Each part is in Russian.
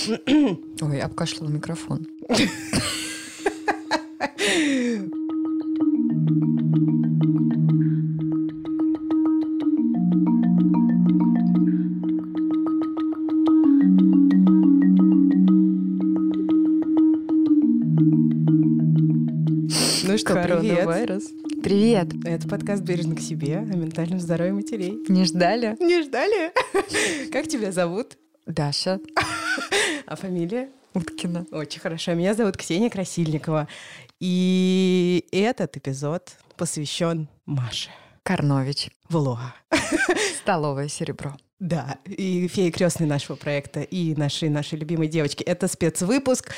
Ой, обкашлял микрофон. Ну что, привет. Коронавирус. Привет. Это подкаст «Бережно к себе» о ментальном здоровье матерей. Не ждали? Не ждали? Как тебя зовут? Даша А фамилия? Уткина. Очень хорошо. Меня зовут Ксения Красильникова. И этот эпизод посвящен Маше. Карнович. Влога. Столовое серебро. Да, и феи крестной нашего проекта, и нашей, нашей любимой девочки. Это спецвыпуск,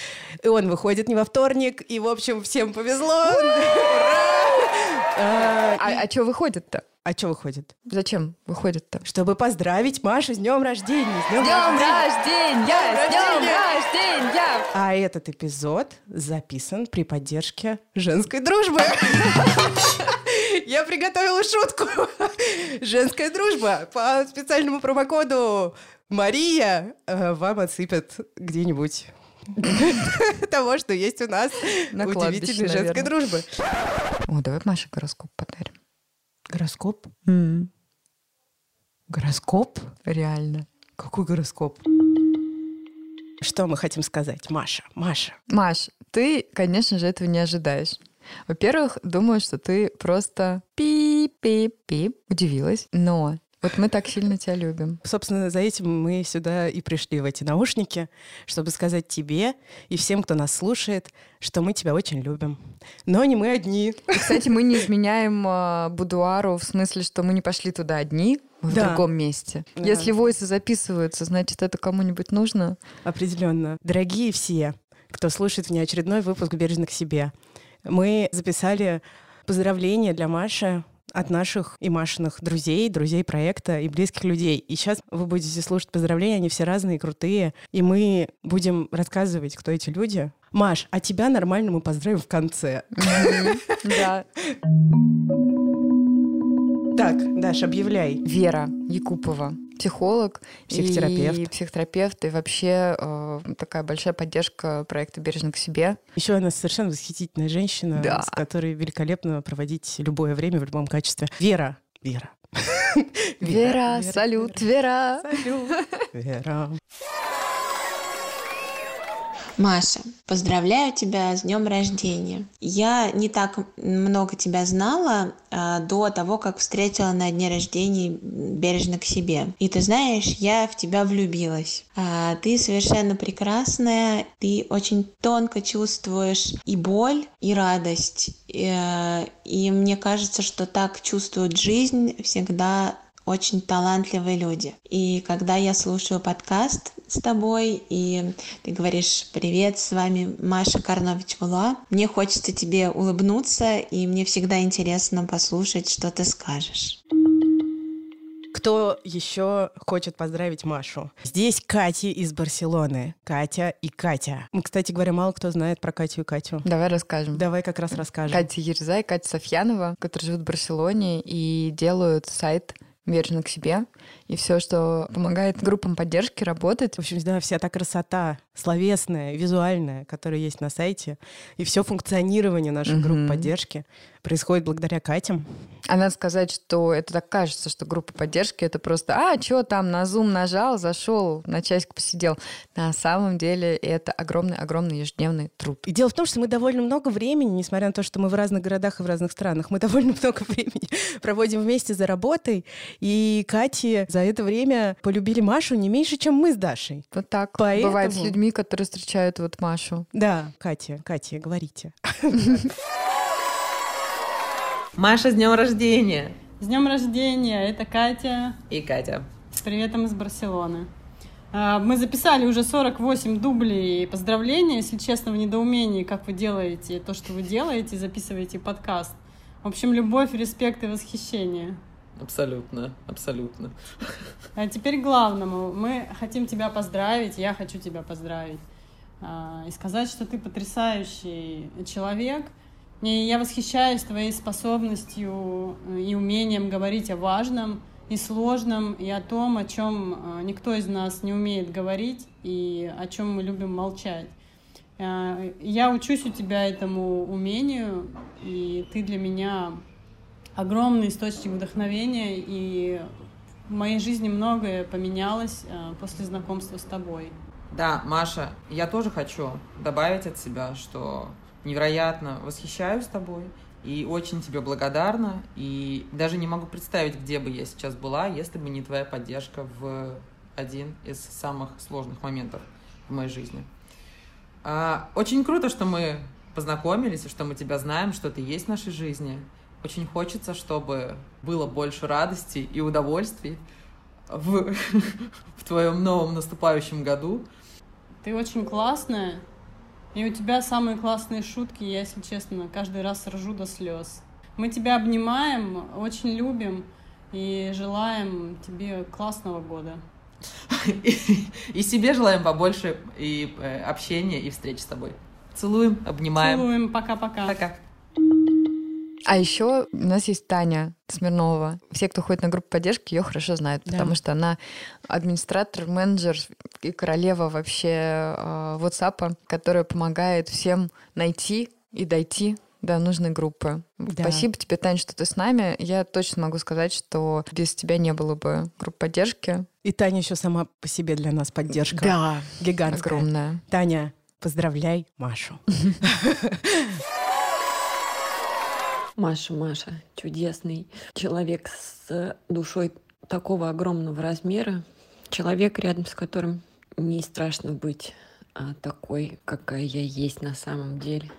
и он выходит не во вторник, и, в общем, всем повезло. Ура! А, А, а что выходит-то? А что выходит? Зачем выходит-то? Чтобы поздравить Машу с днем рождения! С днем днем рождения! рождения! С днем рождения! А этот эпизод записан при поддержке женской дружбы. Я приготовила шутку. Женская дружба по специальному промокоду Мария э, вам отсыпет где-нибудь того, что есть у нас На удивительной женской дружбы. О, давай Маше гороскоп подарим. Гороскоп? Гороскоп? Реально. Какой гороскоп? Что мы хотим сказать? Маша, Маша. Маш, ты, конечно же, этого не ожидаешь. Во-первых, думаю, что ты просто пип-пип-пип удивилась. Но вот мы так сильно тебя любим. Собственно, за этим мы сюда и пришли, в эти наушники, чтобы сказать тебе и всем, кто нас слушает, что мы тебя очень любим. Но не мы одни. И, кстати, мы не изменяем а, будуару в смысле, что мы не пошли туда одни, мы в Да. другом месте. Да. Если войсы записываются, значит, это кому-нибудь нужно. Определенно. Дорогие все, кто слушает внеочередной выпуск «Бережно к себе», мы записали поздравления для Маши от наших и Машиных друзей, друзей проекта и близких людей. И сейчас вы будете слушать поздравления, они все разные, крутые. И мы будем рассказывать, кто эти люди. Маш, а тебя нормально мы поздравим в конце. Да. Так, Даша, объявляй. Вера Якупова, психолог, Психотерапевт. и психотерапевт, и вообще э, такая большая поддержка проекта «Бережно к себе». Еще она совершенно восхитительная женщина, Да. с которой великолепно проводить любое время в любом качестве. Вера. Вера. Вера, салют, Вера. Салют. Вера. Маша, поздравляю тебя с днем рождения. Я не так много тебя знала а, до того, как встретила на дне рождения бережно к себе. И ты знаешь, я в тебя влюбилась. А, ты совершенно прекрасная, ты очень тонко чувствуешь и боль, и радость. Э, И мне кажется, что так чувствуют жизнь всегда очень талантливые люди. И когда я слушаю подкаст с тобой, и ты говоришь «Привет, с вами Маша Карнович Вула», мне хочется тебе улыбнуться, и мне всегда интересно послушать, что ты скажешь. Кто еще хочет поздравить Машу? Здесь Катя из Барселоны. Катя и Катя. Ну, Кстати говоря, мало кто знает про Катю и Катю. Давай расскажем. Давай как раз расскажем. Катя Ерзай, Катя Софьянова, которые живут в Барселоне и делают сайт «Бережно к себе». И все, что помогает группам поддержки работать. В общем, да, вся та красота словесная, визуальная, которая есть на сайте, и все функционирование наших Мгм. групп поддержки происходит благодаря Катям. А надо сказать, что это так кажется, что группа поддержки это просто, а, что там, на Zoom нажал, зашел, на часик посидел. На самом деле это огромный-огромный ежедневный труд. И дело в том, что мы довольно много времени, несмотря на то, что мы в разных городах и в разных странах, мы довольно много времени проводим вместе за работой. И Кати за это время полюбили Машу не меньше, чем мы с Дашей. Вот так Поэтому- бывает с людьми, которые встречают вот Машу. Да, Катя, Катя, говорите. Маша, с днем рождения! С днем рождения! Это Катя. И Катя. С приветом из Барселоны. А, Мы записали уже 48 дублей поздравления. Если честно, в недоумении, как вы делаете то, что вы делаете, записываете подкаст. В общем, любовь, респект и восхищение. Абсолютно, абсолютно. А теперь главному. Мы хотим тебя поздравить, я хочу тебя поздравить. А, И сказать, что ты потрясающий человек. И я восхищаюсь твоей способностью э, и умением говорить о важном, и сложном, и о том, о чем э, никто из нас не умеет говорить, и о чем мы любим молчать. Э, я учусь у тебя этому умению, и ты для меня огромный источник вдохновения, и в моей жизни многое поменялось э, после знакомства с тобой. Да, Маша, я тоже хочу добавить от себя, что невероятно восхищаюсь тобой и очень тебе благодарна. И даже не могу представить, где бы я сейчас была, если бы не твоя поддержка в один из самых сложных моментов в моей жизни. А, очень круто, что мы познакомились, что мы тебя знаем, что ты есть в нашей жизни. Очень хочется, чтобы было больше радости и удовольствий в, в твоем новом наступающем году. Ты очень классная, и у тебя самые классные шутки, я, если честно, каждый раз ржу до слез. Мы тебя обнимаем, очень любим и желаем тебе классного года. И себе желаем побольше и э, общения, и встреч с тобой. Целуем, обнимаем. Целуем, пока-пока. Пока. А еще у нас есть Таня Смирнова. Все, кто ходит на группу поддержки, ее хорошо знают, Да. потому что она администратор, менеджер и королева вообще э, WhatsApp, которая помогает всем найти и дойти до нужной группы. Да. Спасибо тебе, Таня, что ты с нами. Я точно могу сказать, что без тебя не было бы группы поддержки. И Таня еще сама по себе для нас поддержка. Да, Гигантская. огромная. Таня, поздравляй Машу. Маша, Маша, чудесный человек с душой такого огромного размера, человек, рядом с которым не страшно быть а, такой, какая я есть на самом деле.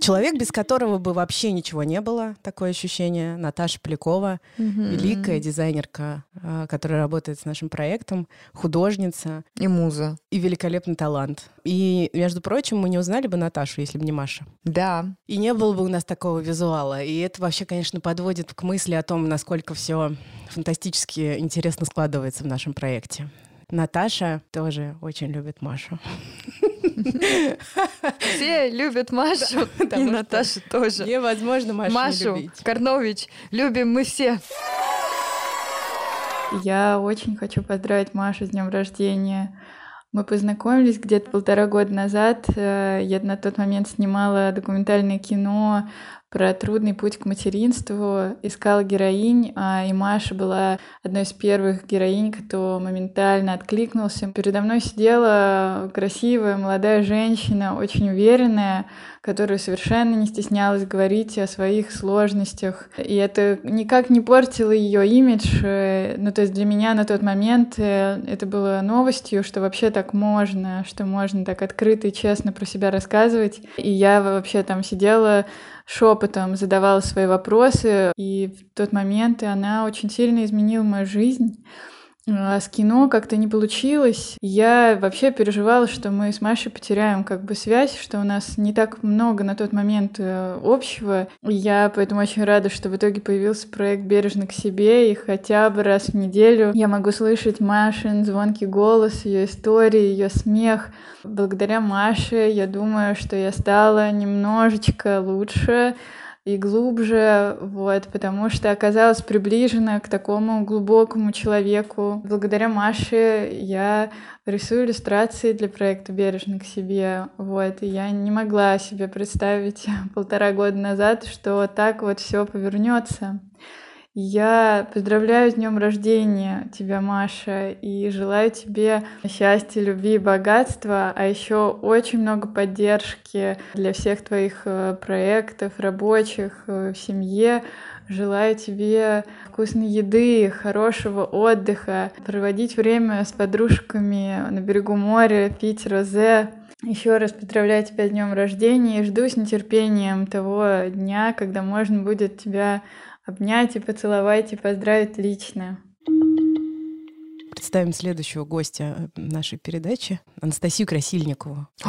Человек, без которого бы вообще ничего не было, такое ощущение. Наташа Полякова, великая дизайнерка, а, которая работает с нашим проектом, художница И муза. и великолепный талант. И, между прочим, мы не узнали бы Наташу, если бы не Маша. Да, И не было бы у нас такого визуала. И это вообще, конечно, подводит к мысли о том, насколько все фантастически интересно складывается в нашем проекте. Наташа тоже очень любит Машу. все любят Машу, и Наташу тоже. Невозможно Машу, не Машу. Карнович любим мы все. Я очень хочу поздравить Машу с днем рождения. Мы познакомились где-то полтора года назад. Э, Я на тот момент снимала документальное кино про трудный путь к материнству, искала героинь, а, и Маша была одной из первых героинь, кто моментально откликнулся. Передо мной сидела красивая молодая женщина, очень уверенная, которая совершенно не стеснялась говорить о своих сложностях. И это никак не портило ее имидж. э, Ну, то есть для меня на тот момент э, это было новостью, что вообще так можно, что можно так открыто и честно про себя рассказывать. И я вообще там сидела шепотом задавала свои вопросы, и в тот момент она очень сильно изменила мою жизнь. А с кино как-то не получилось. Я вообще переживала, что мы с Машей потеряем как бы связь, что у нас не так много на тот момент э, общего. Я поэтому очень рада, что в итоге появился проект «Бережно к себе», и хотя бы раз в неделю я могу слышать Машин звонкий голос, ее истории, ее смех. Благодаря Маше я думаю, что я стала немножечко лучше, и глубже, вот, потому что оказалась приближена к такому глубокому человеку. Благодаря Маше я рисую иллюстрации для проекта «Бережно к себе», вот, и я не могла себе представить полтора года назад, что так вот все повернется. Я поздравляю с днем рождения тебя, Маша, и желаю тебе счастья, любви и богатства, а еще очень много поддержки для всех твоих э, проектов рабочих э, в семье. Желаю тебе вкусной еды, хорошего отдыха, проводить время с подружками на берегу моря, пить розе. Еще раз поздравляю тебя с днем рождения и жду с нетерпением того дня, когда можно будет тебя обнять и поцеловать и поздравить лично. Представим следующего гостя нашей передачи, Анастасию Красильникову.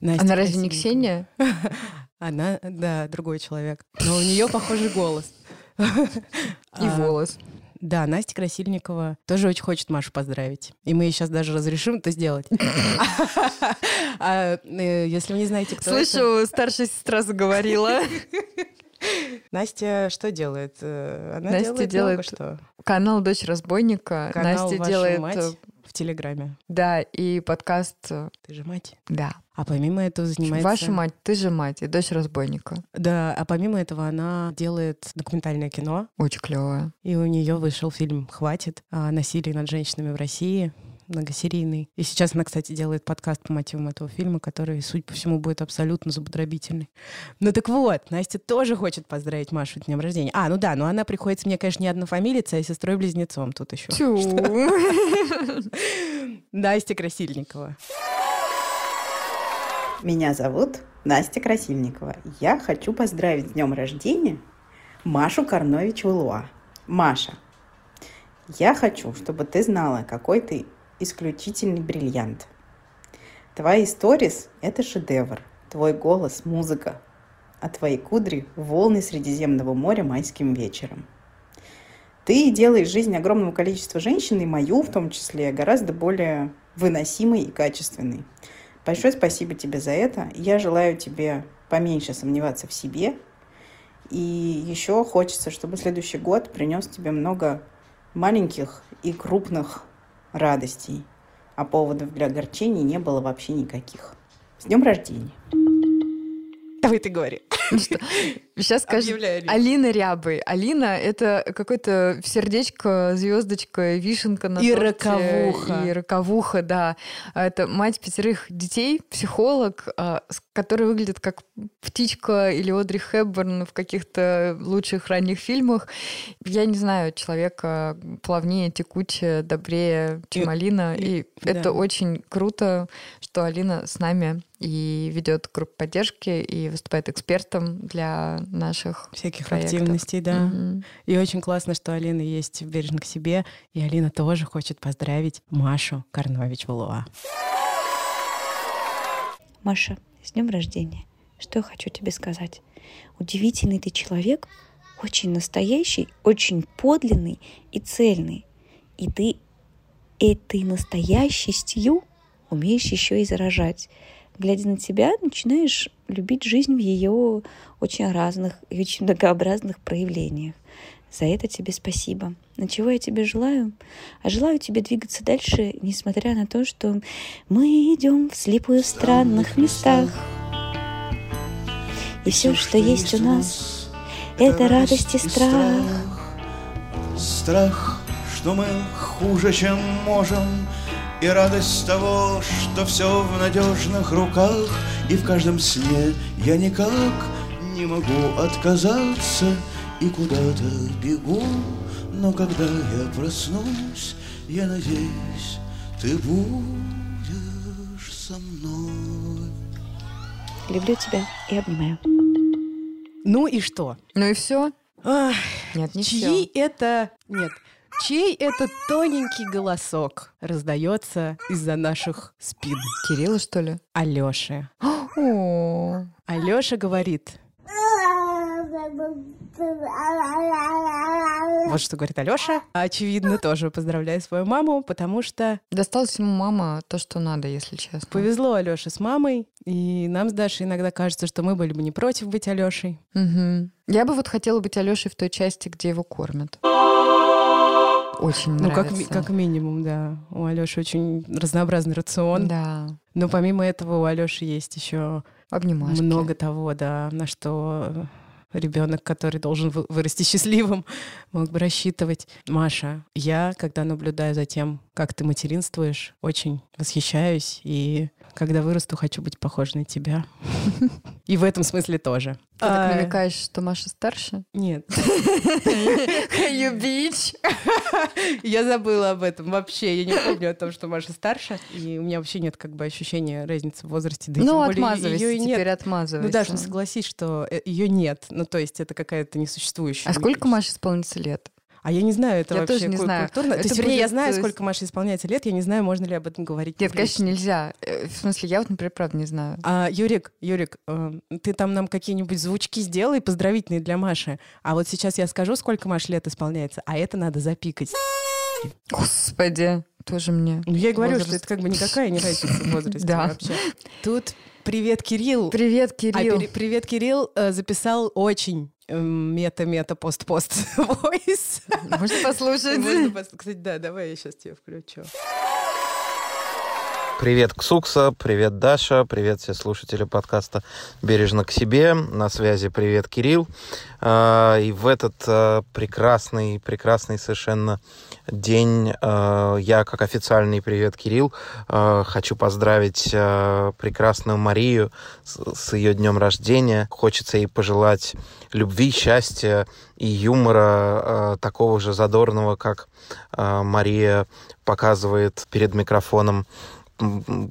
Настя Она разве не. Ксения? Она, да, другой человек. Но у нее похожий голос. И А, волос. Да, Настя Красильникова тоже очень хочет Машу поздравить. И мы ей сейчас даже разрешим это сделать. А, э, Если вы не знаете, кто. Слышу, старшая сестра заговорила. Настя что делает? Э, Она Настя делает, делает что. Канал «Дочь разбойника». Канал Настя «Ваша делает... мать» э, в Телеграме. Да, и подкаст... э, Ты же мать. Да. А помимо этого занимается... Ваша мать, ты же мать, и дочь разбойника. Да, а помимо этого она делает документальное кино, Очень клевая. и у нее вышел фильм «Хватит» о насилии над женщинами в России, многосерийный. И сейчас она, кстати, делает подкаст по мотивам этого фильма, который, суть по всему, будет абсолютно зубодробительный. Ну так вот, Настя тоже хочет поздравить Машу с днем рождения. А, ну да, но она приходится мне, конечно, не однофамилицей, а сестрой-близнецом тут еще. Настя Красильникова. Меня зовут Настя Красильникова. Я хочу поздравить с днем рождения Машу Карнович Улуа. Маша, я хочу, чтобы ты знала, какой ты исключительный бриллиант. Твои сторис – это шедевр. Твой голос – музыка. А твои кудри – волны Средиземного моря майским вечером. Ты делаешь жизнь огромного количества женщин, и мою в том числе, гораздо более выносимой и качественной. Большое спасибо тебе за это. Я желаю тебе поменьше сомневаться в себе. И еще хочется, чтобы следующий год принес тебе много маленьких и крупных радостей. А поводов для огорчений не было вообще никаких. С днем рождения! Давай ты говори. Сейчас Объявляю, Алина. Рябой. Алина — это какое-то сердечко, звездочка, вишенка на И роковуха. И роковуха, да. А Это мать пятерых детей, психолог, а, который выглядит как птичка или Одри Хепберн в каких-то лучших ранних фильмах. Я не знаю человека плавнее, текучее, добрее, чем Алина. и- это очень круто, что Алина с нами и ведет группу поддержки и выступает экспертом для наших Всяких проектов. активностей, да. Мгм. И очень классно, что Алина есть в «Бережно к себе», и Алина тоже хочет поздравить Машу Карнович Валуа. Маша, с днем рождения. Что я хочу тебе сказать? Удивительный ты человек, очень настоящий, очень подлинный и цельный. И ты этой настоящестью умеешь еще и заражать. Глядя на тебя, начинаешь любить жизнь в ее очень разных и очень многообразных проявлениях. За это тебе спасибо. На чего я тебе желаю? А желаю тебе двигаться дальше, несмотря на то, что мы идем вслепую в странных местах. И все, что есть у нас, это радость и страх. Страх, что мы хуже, чем можем, И радость того, что все в надежных руках, И в каждом сне я никак не могу отказаться, И куда-то бегу, но когда я проснусь, Я надеюсь, ты будешь со мной. Люблю тебя и обнимаю. Ну и что? Ну и все? Ах, Нет, не чьи все. это... Нет. Чей это тоненький голосок раздается из-за наших спин? Кирилла, что ли? Алёши. О, Алёша говорит... Вот что говорит Алёша. Очевидно, тоже поздравляю свою маму, потому что досталась ему мама то, что надо, если честно. повезло Алёше с мамой, и нам с Дашей иногда кажется, что мы были бы не против быть Алёшей. Мгм. Я бы вот хотела быть Алешей в той части, где его кормят. Очень Ну, как, нравится. как минимум, да. У Алёши очень разнообразный рацион. Да. Но помимо этого у Алёши есть еще Обнимашки. много того, да, на что ребенок, который должен вы- вырасти счастливым, мог бы рассчитывать. Маша, я, когда наблюдаю за тем, как ты материнствуешь, очень восхищаюсь. И когда вырасту, хочу быть похожей на тебя. И в этом смысле тоже. Ты так А, намекаешь, что Маша старше? Нет. You bitch! Я забыла об этом вообще. Я не помню о том, что Маша старше. И у меня вообще нет как бы ощущения разницы в возрасте. Да и ну, отмазывайся, её и нет. теперь отмазывайся. Ну, даже согласись, что ее нет. Ну, то есть это какая-то несуществующая. А сколько. Маше исполнится лет? А я не знаю, это Я вообще тоже не знаю. культурно. То Это есть, вернее, я знаю, то сколько Маше исполняется лет, я не знаю, можно ли об этом говорить. Нет, конечно, нельзя. Э, В смысле, я вот, например, правда не знаю. А, Юрик, Юрик, э, ты там нам какие-нибудь звучки сделай поздравительные для Маши. А вот сейчас я скажу, сколько Маше лет исполняется, а это надо запикать. Господи, тоже мне. Ну, я и говорю, возраст. что это как бы никакая не разница в возрасте Да. вообще. Тут привет, Кирилл. Привет, А Кирилл. пере- привет, Кирилл э, записал очень мета-мета-пост-пост войс. Можно послушать? Можно пос- Кстати, да, давай я сейчас тебе включу. Привет, Ксукса, привет, Даша, привет все слушатели подкаста «Бережно к себе». На связи привет, Кирилл. А, И в этот а, прекрасный, прекрасный совершенно день а, я, как официальный привет, Кирилл, хочу поздравить прекрасную Марию с ее днем рождения. Хочется ей пожелать любви, счастья и юмора такого же задорного, как Мария показывает перед микрофоном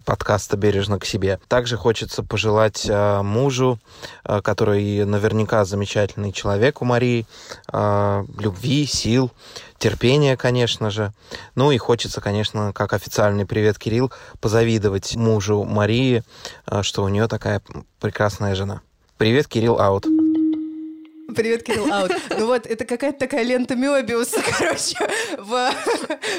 подкаста «Бережно к себе». Также хочется пожелать а, мужу, а, который наверняка замечательный человек у Марии, а, любви, сил, терпения, конечно же. Ну и хочется, конечно, как официальный привет, Кирилл, позавидовать мужу Марии, а, что у нее такая прекрасная жена. Привет, Кирилл, аут. Привет, Кирилл Аут. Ну вот, это какая-то такая лента Мёбиуса, короче, в,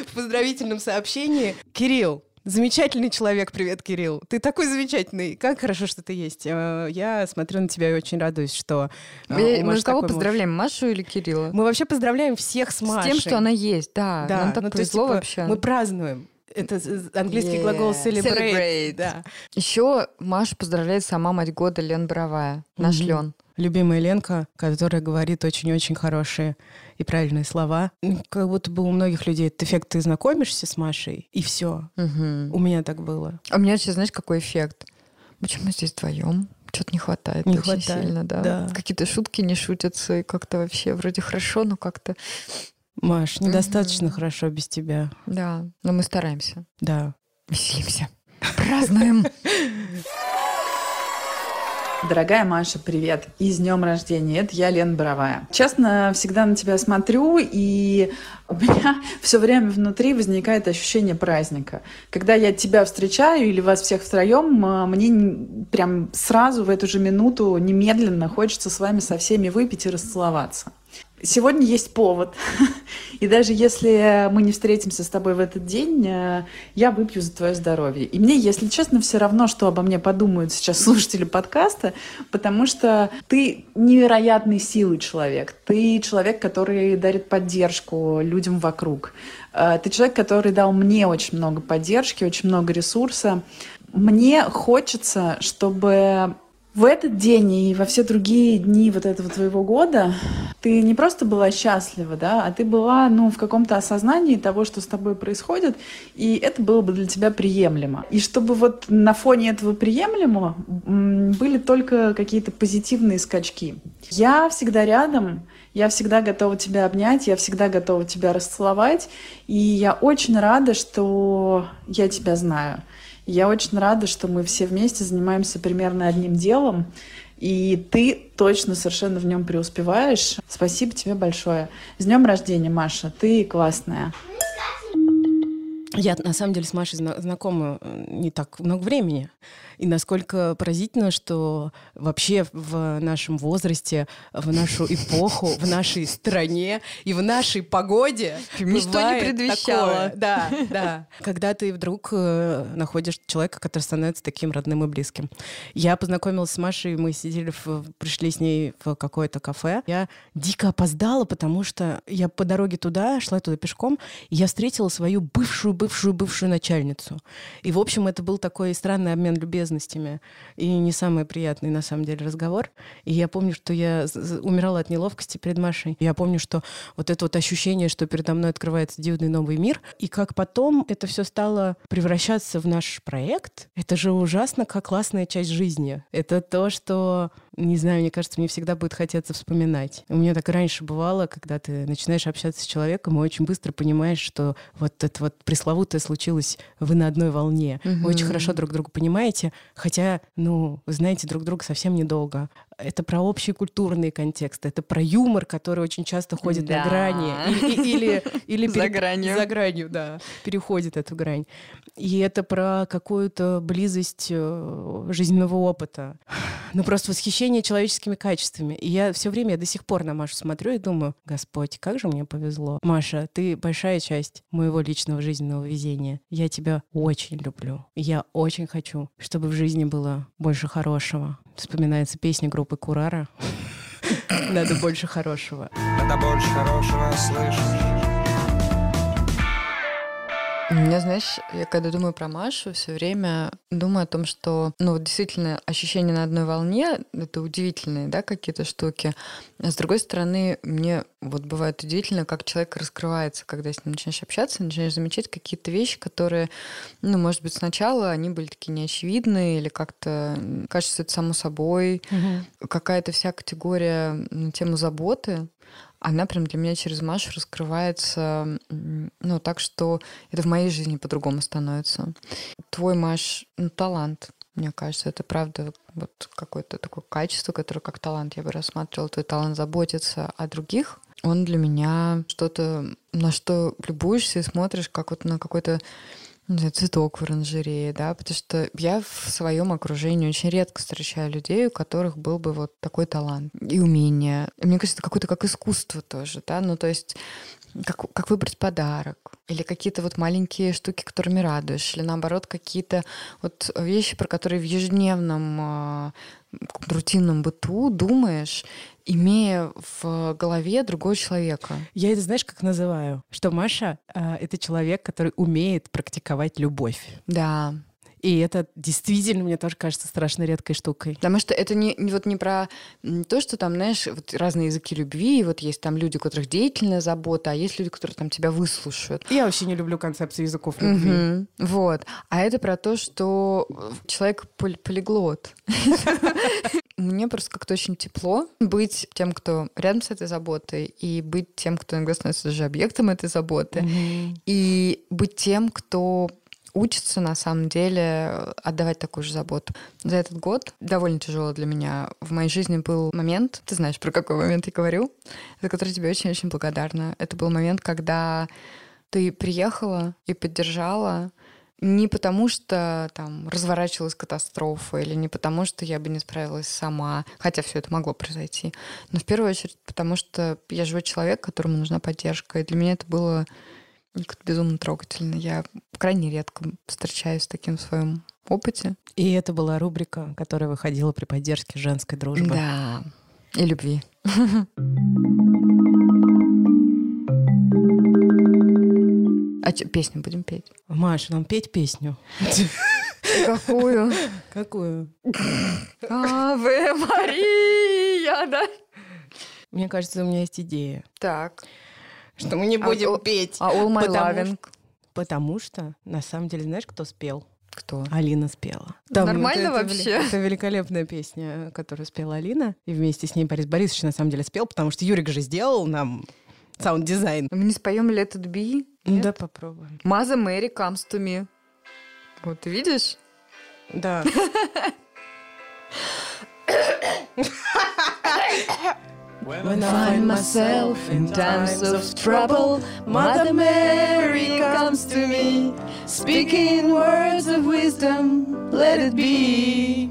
в поздравительном сообщении. Кирилл, Замечательный человек, привет, Кирилл. Ты такой замечательный. Как хорошо, что ты есть. Э, Я смотрю на тебя и очень радуюсь, что э, Мы, мы кого такой муж. поздравляем, Машу или Кирилла? Мы вообще поздравляем всех с С Машей. тем, что она есть, да. Да, Нам так ну, то есть, повезло типа, вообще. Мы празднуем. Это английский Yeah. глагол celebrate. Celebrate. Да. Еще Маша поздравляет сама мать года Лен Боровая. Наш Мгм. Лен. Любимая Ленка, которая говорит очень-очень хорошие и правильные слова. Как будто бы у многих людей этот эффект, ты знакомишься с Машей, и все. Мгм. У меня так было. А у меня сейчас, знаешь, какой эффект? Почему мы здесь вдвоем? Что-то не хватает Не очень хватает, сильно, да. да. Какие-то шутки не шутятся, и как-то вообще вроде хорошо, но как-то... Маш, недостаточно хорошо без тебя. Да, но мы стараемся. Да. Веселимся. Празднуем. Дорогая Маша, привет! И с днем рождения! Это я, Лена Боровая. Честно, всегда на тебя смотрю, и у меня все время внутри возникает ощущение праздника. Когда я тебя встречаю или вас всех втроем, а, мне прям сразу в эту же минуту немедленно хочется с вами со всеми выпить и расцеловаться. Сегодня есть повод. И даже если мы не встретимся с тобой в этот день, э, я выпью за твое здоровье. И мне, если честно, все равно, что обо мне подумают сейчас слушатели подкаста, потому что ты невероятной силы человек. Ты человек, который дарит поддержку людям вокруг. Э, Ты человек, который дал мне очень много поддержки, очень много ресурса. Мне хочется, чтобы в этот день и во все другие дни вот этого твоего года ты не просто была счастлива, да, а ты была, ну, в каком-то осознании того, что с тобой происходит, и это было бы для тебя приемлемо. И чтобы вот на фоне этого приемлемого были только какие-то позитивные скачки. Я всегда рядом, я всегда готова тебя обнять, я всегда готова тебя расцеловать, и я очень рада, что я тебя знаю. Я очень рада, что мы все вместе занимаемся примерно одним делом, и ты точно совершенно в нем преуспеваешь. Спасибо тебе большое. С днем рождения, Маша, ты классная. Я на самом деле с Машей зна- знакома э, не так много времени. И насколько поразительно, что вообще в нашем возрасте, в нашу эпоху, в нашей стране и в нашей погоде Ничто не предвещало. такое. Да, да. Когда ты вдруг э, находишь человека, который становится таким родным и близким. Я познакомилась с Машей, мы сидели, в- пришли с ней в какое-то кафе. Я дико опоздала, потому что я по дороге туда, шла туда пешком, и я встретила свою бывшую, бывшую, бывшую начальницу. И, в общем, это был такой странный обмен любезностями и не самый приятный, на самом деле, разговор. И я помню, что я умирала от неловкости перед Машей. Я помню, что вот это вот ощущение, что передо мной открывается дивный новый мир, и как потом это все стало превращаться в наш проект, это же ужасно, как классная часть жизни. Это то, что, не знаю, мне кажется, мне всегда будет хотеться вспоминать. У меня так и раньше бывало, когда ты начинаешь общаться с человеком и очень быстро понимаешь, что вот это вот пресловутое случилось, вы на одной волне. Вы Мгм. очень хорошо друг друга понимаете, хотя, ну, вы знаете друг друга совсем недолго. Это про общий культурный контекст, это про юмор, который очень часто ходит Да. на грани. И- и- Или, или За пере- гранью. За гранью, да. Переходит эту грань. И это про какую-то близость э, жизненного опыта. Ну, просто восхищение человеческими качествами. И я все время, я до сих пор на Машу смотрю и думаю, Господь, как же мне повезло. Маша, ты большая часть моего личного жизненного везения. Я тебя очень люблю. Я очень хочу, чтобы в жизни было больше хорошего. Вспоминается песня группы Курара. Надо больше хорошего. Надо больше хорошего слышать. У меня, знаешь, я когда думаю про Машу, все время думаю о том, что, ну, вот действительно, ощущение на одной волне — это удивительные, да, какие-то штуки. А с другой стороны, мне вот бывает удивительно, как человек раскрывается, когда с ним начинаешь общаться, начинаешь замечать какие-то вещи, которые, ну, может быть, сначала они были такие неочевидные или как-то кажется это само собой. Мгм. Какая-то вся категория на тему заботы, она прям для меня через Машу раскрывается, ну, так что это в моей жизни по-другому становится. Твой, Маш, ну, талант, мне кажется, это правда вот какое-то такое качество, которое как талант я бы рассматривала, твой талант заботиться о других. Он для меня что-то, на что любуешься и смотришь, как вот на какой-то знаю, цветок в оранжерее, да, потому что я в своем окружении очень редко встречаю людей, у которых был бы вот такой талант и умение. Мне кажется, это какое-то как искусство тоже, да, ну то есть как, как выбрать подарок, или какие-то вот маленькие штуки, которыми радуешь, или наоборот какие-то вот вещи, про которые в ежедневном каком-то рутинном быту думаешь, имея в голове другого человека. Я это знаешь, как называю? Что Маша а, это человек, который умеет практиковать любовь. Да. И это действительно, мне тоже кажется, страшно редкой штукой. Потому что это не, не- вот не про то, что там, знаешь, вот разные языки любви, и вот есть там люди, у которых деятельная забота, а есть люди, которые там тебя выслушают. Я вообще не люблю концепцию языков любви. Мгм. Вот. А это про то, что человек пол- полиглот. Мне просто как-то очень тепло быть тем, кто рядом с этой заботой, и быть тем, кто иногда становится даже объектом этой заботы, Мгм. и быть тем, кто учится на самом деле отдавать такую же заботу. За этот год довольно тяжело для меня. В моей жизни был момент, ты знаешь, про какой момент я говорю, за который тебе очень-очень благодарна. Это был момент, когда ты приехала и поддержала не потому, что там разворачивалась катастрофа, или не потому, что я бы не справилась сама, хотя все это могло произойти, но в первую очередь потому, что я живой человек, которому нужна поддержка, и для меня это было безумно трогательно. Я крайне редко встречаюсь с таким в своем опыте. И это была рубрика, которая выходила при поддержке женской дружбы. Да. И любви. А чё, песню будем петь? Маша, нам петь песню. Какую? Какую? Аве Мария, да? Мне кажется, у меня есть идея. Так. Что мы не А, будем петь. а All My Потому Loving? Потому что, на самом деле, знаешь, кто спел? Кто? Алина спела. Нормально это- это вообще? вели- Это великолепная песня, которую спела Алина. И вместе с ней Борис Борисович на самом деле спел, потому что Юрик же сделал нам саунд-дизайн. Мы не споем Let It Be? Ну да, попробуем. Mother Mary comes to me. Вот, ты видишь? Да. When I find myself in times of trouble, Mother Mary comes to me, speaking words of wisdom, let it be.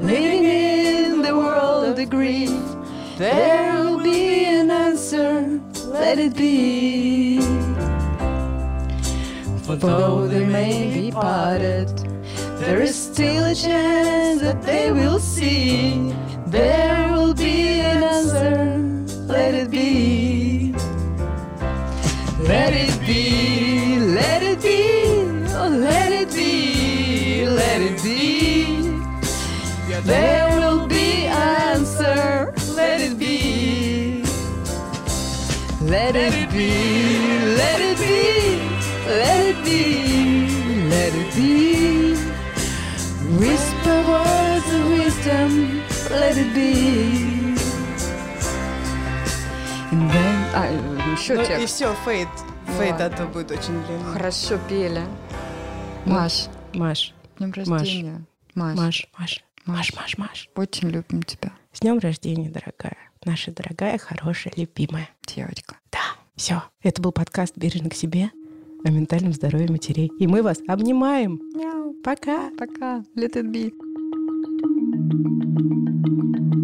living in the world agree, there will be an answer, let it be. For though they may be parted, there is still a chance that they will see. There will be еще Ну и текст. все, фейт. Фейт, Ладно. а то будет очень длинный. Хорошо пели. Маш, Маш, с днем рождения. Маш. Маш, Маш, Маш, Маш, Маш. Очень любим тебя. С днем рождения, дорогая. Наша дорогая, хорошая, любимая. Девочка. Да, все. Это был подкаст «Бережно к себе» о ментальном здоровье матерей. И мы вас обнимаем. Мяу. Пока. Пока. Let it be. А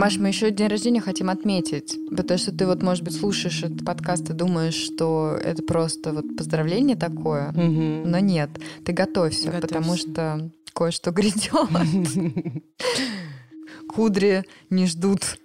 Маш, мы еще день рождения хотим отметить, потому что ты вот, может быть, слушаешь этот подкаст и думаешь, что это просто вот поздравление такое, Мгм. но нет, ты готовься, Готовься. потому что кое-что грядет. Кудри не ждут